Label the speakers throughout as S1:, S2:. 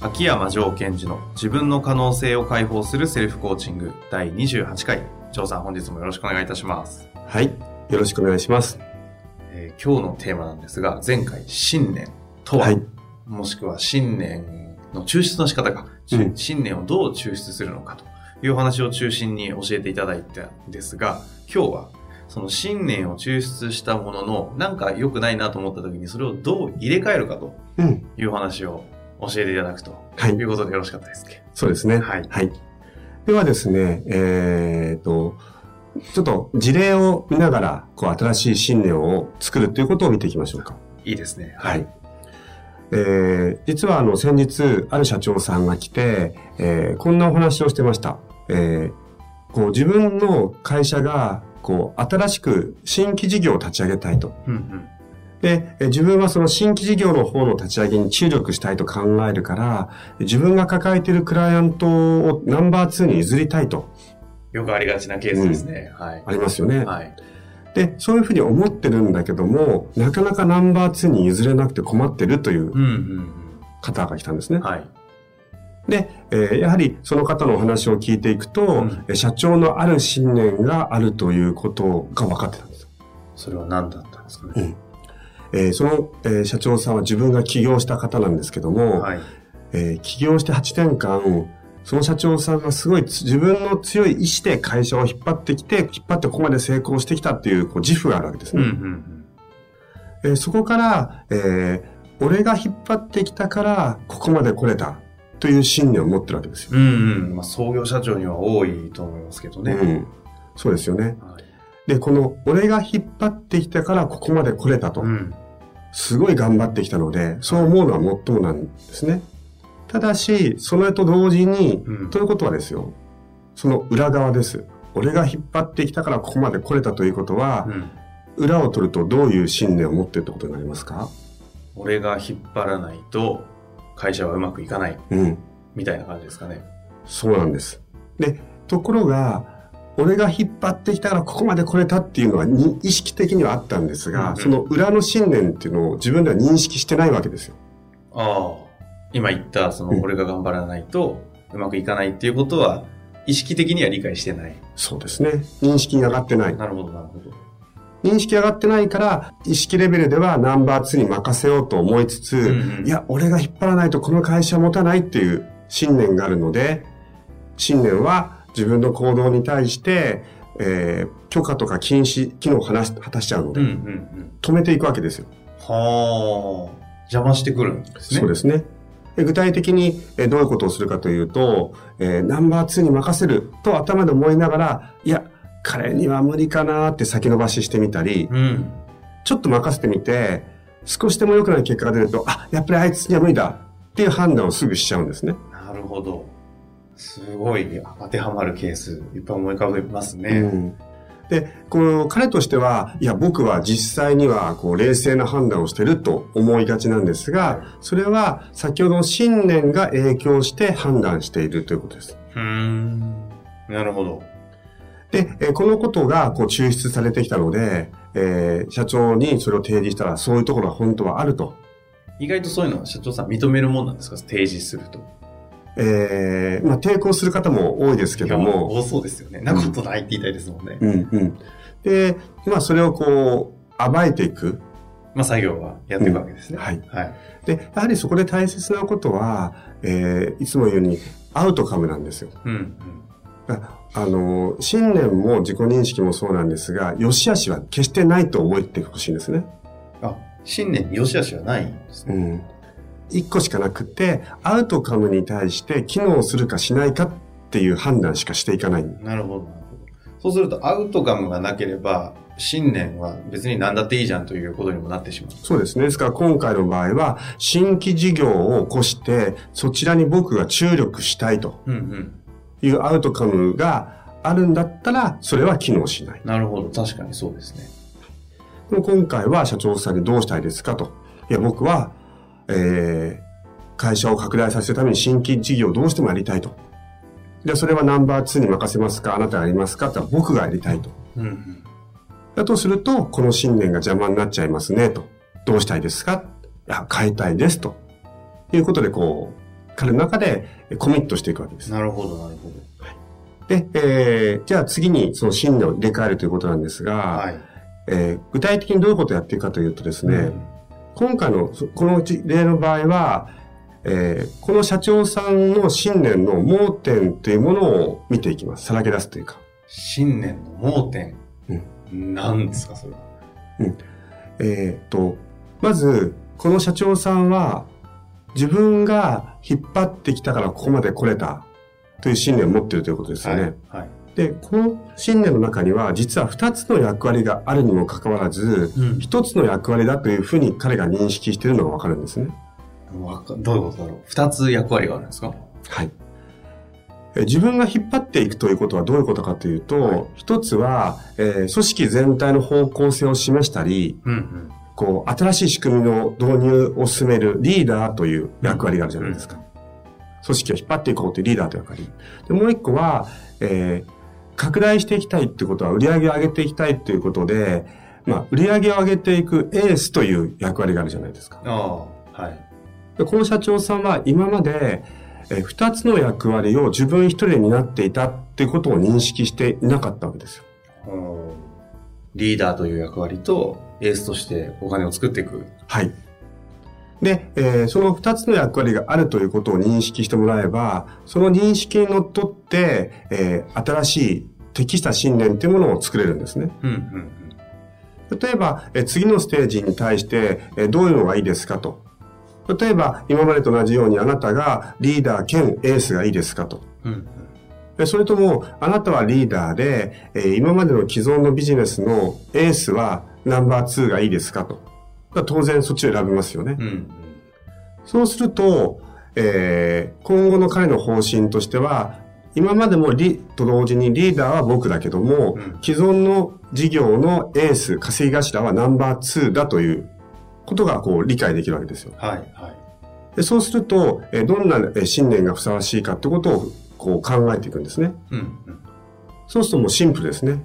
S1: 秋山城賢治の自分の可能性を解放するセルフコーチング第28回。城さん、本日もよろしくお願いいたします。
S2: はい。よろしくお願いします。
S1: えー今日のテーマなんですが、前回、信念とは、
S2: はい
S1: もしくは信念の抽出の仕方か、
S2: うん
S1: 信念をどう抽出するのかというお話を中心に教えていただいたんですが、今日はその信念を抽出したものの、なんか良くないなと思った時にそれをどう入れ替えるかと
S2: うん。
S1: いうお話を教えていただくと
S2: はい
S1: いうことでよろしかったですね。
S2: そうですね。
S1: はい
S2: ではですね、えー、と、ちょっと事例を見ながら、こう、新しい信念を作るということを見ていきましょうか。
S1: いいですね。
S2: はい。えー、実はあの、先日、ある社長さんが来て、えー、こんなお話をしてました。えー、こう、自分の会社が、こう、新しく新規事業を立ち上げたいと。
S1: うんうん。
S2: で、え自分はその新規事業の方の立ち上げに注力したいと考えるから、自分が抱えているクライアントをナンバー2に譲りたいと
S1: よくありがちなケースですね。はい。
S2: ありますよね。
S1: はい。
S2: で、そういうふうに思ってるんだけども、なかなかナンバー2に譲れなくて困ってるという
S1: うんうん
S2: 方が来たんですね
S1: うん。。はい。
S2: で、えーやはりその方のお話を聞いていくと、
S1: うん
S2: え社長のある信念があるということが分かってたんです。
S1: それは何だったんですかね？
S2: えーその、えー社長さんは自分が起業した方なんですけども、
S1: はい。
S2: えー起業して8年間、その社長さんがすごいつ自分の強い意志で会社を引っ張ってきて、引っ張ってここまで成功してきたっていうこう自負があるわけです
S1: うんう
S2: ね。
S1: ん
S2: えーそこから、えー俺が引っ張ってきたから、ここまで来れたという信念を持ってるわけですよ。
S1: うん。うんうん。まあ、創業社長には多いと思いますけどね。
S2: うん。そうですよね。
S1: はい
S2: で、この、俺が引っ張ってきたからここまで来れたと。
S1: うん。
S2: すごい頑張ってきたので、そう思うのはもっともなんですね。ただし、それと同時に、
S1: うん
S2: ということはですよ、その裏側です。俺が引っ張ってきたからここまで来れたということは
S1: う、ん。
S2: 裏を取るとどういう信念を持ってるってことになりますか？
S1: 俺が引っ張らないと、会社はうまくいかない、
S2: うん。
S1: みたいな感じですかね。
S2: そうなんです。で、ところが、俺が引っ張ってきたからここまで来れたっていうのはに意識的にはあったんですが、
S1: うんうん
S2: その裏の信念っていうのを自分では認識してないわけですよ。
S1: ああ。今言った、その、
S2: うん
S1: 俺が頑張らないと、うまくいかないっていうことは、意識的には理解してない。
S2: そうですね。認識に上がってない。
S1: なるほど、なるほど。
S2: 認識上がってないから、意識レベルではナンバー2に任せようと思いつつ、
S1: んうん
S2: いや、俺が引っ張らないとこの会社は持たないっていう信念があるので、信念は自分の行動に対して、えー許可とか禁止機能を果たし果たしちゃうので、
S1: うんうんうん。
S2: 止めていくわけですよ。
S1: はあ。邪魔してくるんですね。
S2: そうですね。で具体的にえーどういうことをするかというと、えーナンバー2に任せると頭で思いながら、いや、彼には無理かなって先延ばししてみたり、
S1: うん。
S2: ちょっと任せてみて、少しでも良くない結果が出ると、あ、やっぱりあいつには無理だっていう判断をすぐしちゃうんですね。
S1: なるほど。すごい当てはまるケース、いっぱい思い浮かべますね。
S2: うんで、この彼としては、いや、僕は実際にはこう冷静な判断をしてると思いがちなんですが、それは先ほどの信念が影響して判断しているということです。
S1: うーん。なるほど。
S2: で、えーこのことがこう抽出されてきたので、えー社長にそれを提示したら、そういうところが本当はあると。
S1: 意外とそういうのは社長さん認めるもんなんですか？提示すると。
S2: えーまあ、抵抗する方も多いですけども、
S1: 多そうですよね。なことないって言いたいですもんね。
S2: うんうん。で、まあ、それをこう、暴いていく。
S1: まあ作業はやっていくわけですね。
S2: うんはい。
S1: はい。
S2: で、やはりそこで大切なことは、えーいつも言うように、アウトカムなんですよ。
S1: うんうん。
S2: あの、信念も自己認識もそうなんですが、良し悪しは決してないと思ってほしいんですね。
S1: あ、信念に良し悪しはないんですね。
S2: うん。1個しかなくて、アウトカムに対して機能するかしないかっていう判断しかしていかない。
S1: なるほど。そうすると、アウトカムがなければ、信念は別に何だっていいじゃんということにもなってしまう。
S2: そうですね。ですから今回の場合は、新規事業を起こして、そちらに僕が注力したいと
S1: うんうん。
S2: いうアウトカムがあるんだったら、それは機能しない。
S1: なるほど。確かにそうですね。
S2: でも今回は社長さんにどうしたいですかと。いや、僕は、えー、会社を拡大させるために新規事業をどうしてもやりたいと。で、それはナンバー2に任せますかあなたがやりますかって僕がやりたいと。
S1: うんうん。
S2: だとすると、この信念が邪魔になっちゃいますね、と。どうしたいですか？いや、変えたいです、と。いうことで、こう、彼の中でコミットしていくわけです。
S1: なるほど、なるほ
S2: で、えー、じゃあ次にその信念を入れ替えるということなんですが、
S1: ど。はい。
S2: えー具体的にどういうことをやっていくかというとですね、
S1: うん
S2: 今回の、そこの例の場合は、えーこの社長さんの信念の盲点というものを見ていきます。さらけ出すというか。
S1: 信念の盲点。何ですか、それは。
S2: えーと、まず、この社長さんは、自分が引っ張ってきたからここまで来れたという信念を持っているということですよね。
S1: はい。はい。
S2: で、この信念の中には、実は2つの役割があるにもかかわらず、
S1: うん
S2: 1つの役割だというふうに彼が認識しているのがわかるんですね。
S1: どういうことだろう？二つ役割があるんですか？
S2: はい。え自分が引っ張っていくということはどういうことかというと、
S1: はい
S2: 一つは、えー組織全体の方向性を示したり、
S1: うんうん。
S2: こう、新しい仕組みの導入を進めるリーダーという役割があるじゃないですか。組織を引っ張っていこうというリーダーという役割。で、もう一個は、えー拡大していきたいってことは、売り上げを上げていきたいということで、まあ、売り上げを上げていくエースという役割があるじゃないですか。
S1: ああ、はい。
S2: でこの社長さんは今まで、えー二つの役割を自分一人で担っていたっていうことを認識していなかったわけですよ。
S1: うんリーダーという役割と、エースとしてお金を作っていく。
S2: はい。で、えーその二つの役割があるということを認識してもらえば、その認識にのっとって、えー新しい適した信念というものを作れるんですね。
S1: うんうん
S2: 例えば、えー次のステージに対して、えーどういうのがいいですかと。例えば、今までと同じようにあなたがリーダー兼エースがいいですかと。
S1: うん。うん
S2: でそれとも、あなたはリーダーで、えー今までの既存のビジネスのエースはナンバー2がいいですかと。当然そっちを選びますよね。
S1: うん。うん。
S2: そうすると、えー今後の彼の方針としては、今までもリと同時にリーダーは僕だけども、
S1: うん
S2: 既存の事業のエース、稼ぎ頭はナンバー2だということがこう理解できるわけですよ。
S1: はい、はい。
S2: でそうすると、えーどんなえー信念がふさわしいかってことをこう考えていくんですね。
S1: うん。うん。
S2: そうするともうシンプルですね。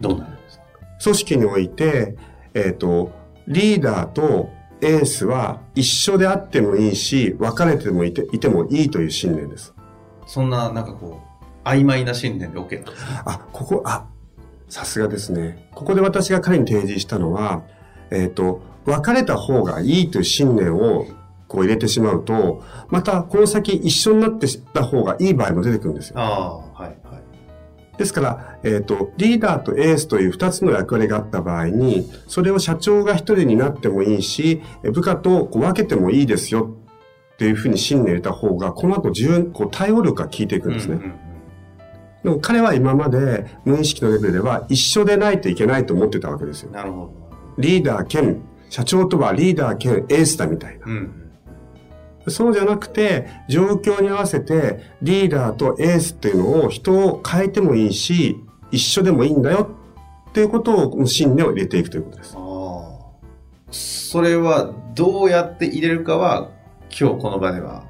S1: どうなるんですか？
S2: 組織において、えっ、と、リーダーとエースは一緒であってもいいし、分かれてもいていてもいいという信念です。
S1: そんな、なんかこう、曖昧な信念で OK なんですね。
S2: あ、ここ、あ、さすがですね。ここで私が彼に提示したのは、えっ、と、別れた方がいいという信念をこう入れてしまうと、またこの先一緒になってた方がいい場合も出てくるんですよ。
S1: ああ、はい、はい。
S2: ですから、えっ、と、リーダーとエースという二つの役割があった場合に、それを社長が一人になってもいいし、え部下とこう分けてもいいですよっていうふうに信念を入れた方が、この後十分こう対応力が効いていくんですね。
S1: うんうん
S2: でも彼は今まで無意識のレベルでは一緒でないといけないと思ってたわけですよ
S1: うん。。なるほど。
S2: リーダー兼、社長とはリーダー兼エースだみたいな。
S1: うん。
S2: そうじゃなくて、状況に合わせてリーダーとエースっていうのを人を変えてもいいし、一緒でもいいんだよっていうことを、信念を入れていくということです。
S1: ああ。それは、どうやって入れるかは、今日この場では。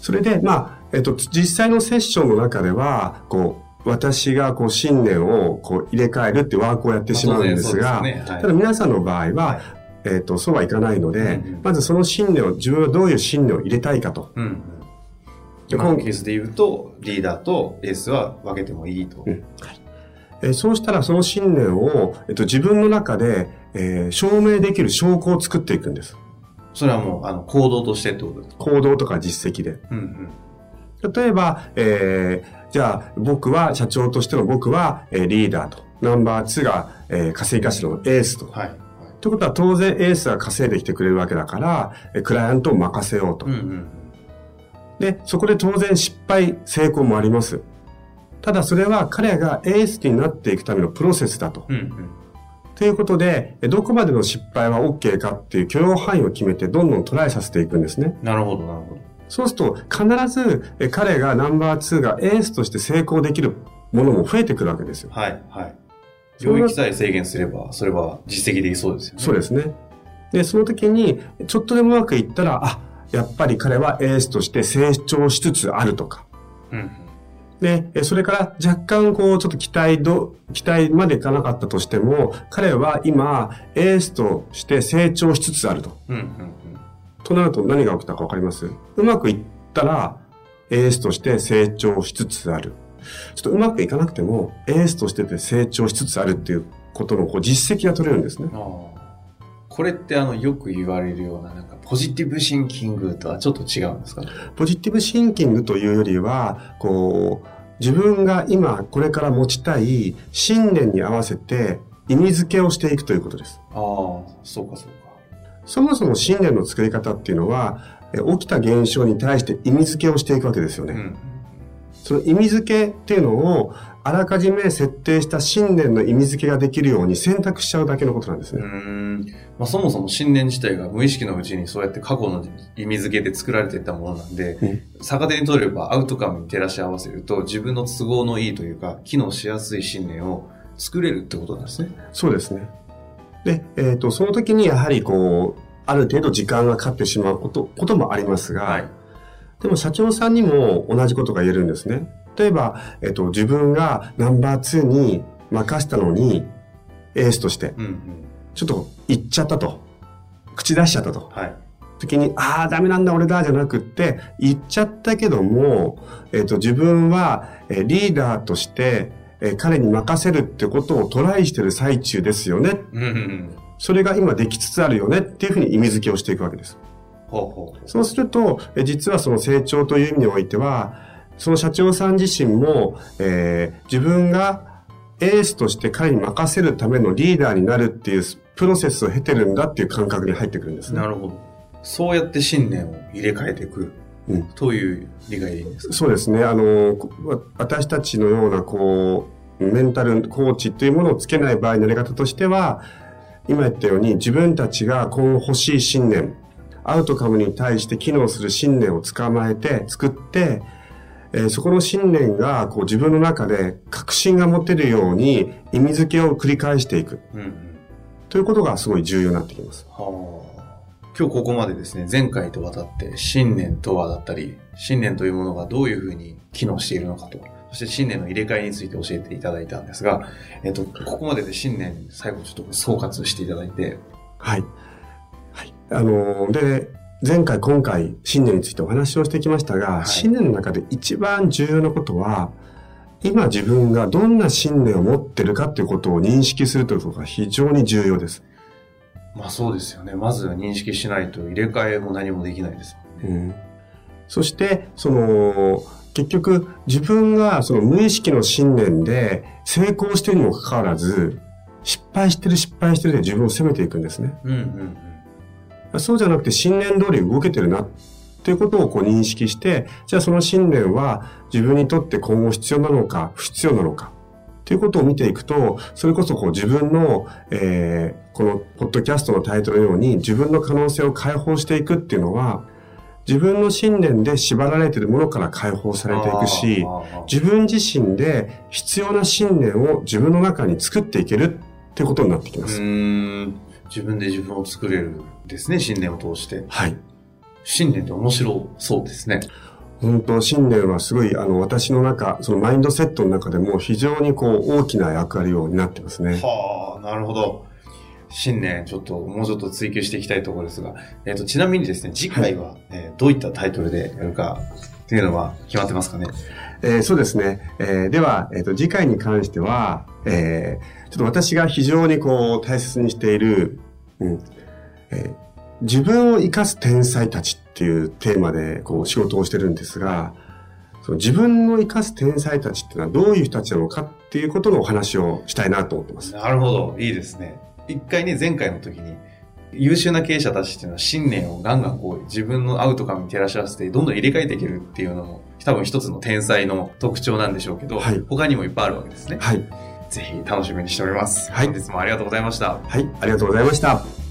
S2: それで、まあ、えっと、実際のセッションの中では、こう、私がこう信念をこう入れ替えるってワークをやってしまうんですが、ただ皆さんの場合は、
S1: はい
S2: えっと、そうはいかないので、
S1: うんうん
S2: まずその信念を、自分はどういう信念を入れたいかと。
S1: うん。
S2: で
S1: 今のケースで言うと、リーダーとエースは分けてもいいと。
S2: うんえーそうしたらその信念を、えっと、自分の中で、えー証明できる証拠を作っていくんです。
S1: それはもう、あの、行動としてってことですか？
S2: 行動とか実績で。
S1: うんうん。
S2: 例えば、えーじゃあ僕は、社長としての僕は、えーリーダーと。ナンバー2が、えー稼ぎ頭のエースと。
S1: はい。はい
S2: ということは当然エースが稼いできてくれるわけだから、えクライアントを任せようと。
S1: うんうん
S2: で、そこで当然失敗、成功もあります。ただそれは彼がエースになっていくためのプロセスだと。
S1: うんうん
S2: ということで、えどこまでの失敗は OK かっていう許容範囲を決めてどんどんトライさせていくんですね。
S1: なるほど、なるほど。
S2: そうすると必ずえ彼がナンバー2がエースとして成功できるものも増えてくるわけですよ。
S1: はい、はい。領域さえ制限すれば、それは実績できそうですよね。
S2: そうですね。で、その時に、ちょっとでもうまくいったら、あ、やっぱり彼はエースとして成長しつつあるとか。
S1: うんうん。
S2: で、えそれから若干こう、ちょっと期待度、期待までいかなかったとしても、彼は今、エースとして成長しつつあると。
S1: うんうんうん。
S2: となると何が起きたかわかります？うまくいったら、エースとして成長しつつある。ちょっとうまくいかなくても、エースとして成長しつつあるっていうことのこう実績が取れるんですね。
S1: これってあの、よく言われるような、なんか、ポジティブシンキングとはちょっと違うんですか？
S2: ポジティブシンキングというよりは、こう、自分が今これから持ちたい信念に合わせて意味付けをしていくということです。
S1: ああ、そうかそうか。
S2: そもそも信念の作り方っていうのは、え起きた現象に対して意味付けをしていくわけですよね。
S1: うん。
S2: その意味付けっていうのを、あらかじめ設定した信念の意味付けができるように選択しちゃうだけのことなんですね。
S1: ん。まあ、そもそも信念自体が無意識のうちにそうやって過去の意味付けで作られていったものなんで、
S2: うん
S1: 逆手に取ればアウトカムに照らし合わせると自分の都合のいいというか、機能しやすい信念を作れるってことなんですね。
S2: そうですね。で、えっ、と、その時にやはりこう、ある程度時間がかかってしまうこと、こともありますが、
S1: はい。
S2: でも社長さんにも同じことが言えるんですね。例えば、えっと、自分がナンバー2に任したのに、エースとして、
S1: うんうん。
S2: ちょっと言っちゃったと。口出しちゃったと。
S1: はい。
S2: 時に、ああ、ダメなんだ、俺だ、じゃなくって、言っちゃったけども、えっと、自分は、えーリーダーとして、えー彼に任せるってことをトライしてる最中ですよね。
S1: うんうんうん。
S2: それが今できつつあるよねっていうふうに意味付けをしていくわけです。
S1: ほうほうほう。
S2: そうすると、え実はその成長という意味においては、その社長さん自身も、えー自分がエースとして彼に任せるためのリーダーになるっていうプロセスを経てるんだっていう感覚に入ってくるんですね。
S1: なるほど。そうやって信念を入れ替えていく
S2: うん
S1: という理解でいいんですか、
S2: そうですね。あの、私たちのような、こう、メンタルコーチというものをつけない場合のやり方としては、今言ったように自分たちが今後欲しい信念、アウトカムに対して機能する信念を捕まえて、作って、えーそこの信念がこう自分の中で確信が持てるように意味付けを繰り返していく
S1: うんうん。
S2: ということがすごい重要になってきます。
S1: はあ。今日ここまでですね、前回とわたって信念とはだったり、信念というものがどういうふうに機能しているのかと、そして信念の入れ替えについて教えていただいたんですが、えっと、ここまでで信念、最後ちょっと総括していただいて、
S2: はい。はい。あのーで、前回今回信念についてお話をしてきましたが、
S1: はい
S2: 信念の中で一番重要なことは、今自分がどんな信念を持ってるかっていうことを認識するということが非常に重要です。
S1: まあそうですよね。まずは認識しないと入れ替えも何もできないですもんね。
S2: うんそして、その、結局自分がその無意識の信念で成功しているにもかかわらず、失敗してる失敗してるで自分を責めていくんですね。
S1: うんうんうん。
S2: そうじゃなくて信念通り動けてるなっていうことをこう認識して、じゃあその信念は自分にとって今後必要なのか不必要なのかっていうことを見ていくと、それこそこう自分の、えーこのポッドキャストのタイトルのように自分の可能性を解放していくっていうのは、自分の信念で縛られているものから解放されていくし、自分自身で必要な信念を自分の中に作っていけるっていうことになってきま
S1: う
S2: す。
S1: 自分で自分を作れる。んですね、信念を通して。
S2: はい。
S1: 信念って面白そうですね。
S2: 本当信念はすごい、あの、私の中、そのマインドセットの中でも非常にこう、大きな役割を担ってますね。
S1: はあ、なるほど。信念、ちょっと、もうちょっと追求していきたいところですが、えっ、と、ちなみにですね、次回は、えーどういったタイトルでやるかっていうのは決まってますかね？
S2: えーそうですね。えーでは、えっ、と、次回に関しては、えーちょっと私が非常にこう、大切にしている、うん、えー自分を生かす天才たちっていうテーマでこう、仕事をしてるんですが、その自分の生かす天才たちっていうのはどういう人たちなのかっていうことのお話をしたいなと思ってます。
S1: なるほど。いいですね。一回ね、前回の時に、優秀な経営者たちっていうのは信念をガンガンこう自分のアウトカムに照らし合わせてどんどん入れ替えていけるっていうのも多分一つの天才の特徴なんでしょうけど、
S2: はい
S1: 他にもいっぱいあるわけですね。
S2: はい。
S1: ぜひ楽しみにしております。
S2: はい
S1: 本日もありがとうございました。
S2: はい。ありがとうございました。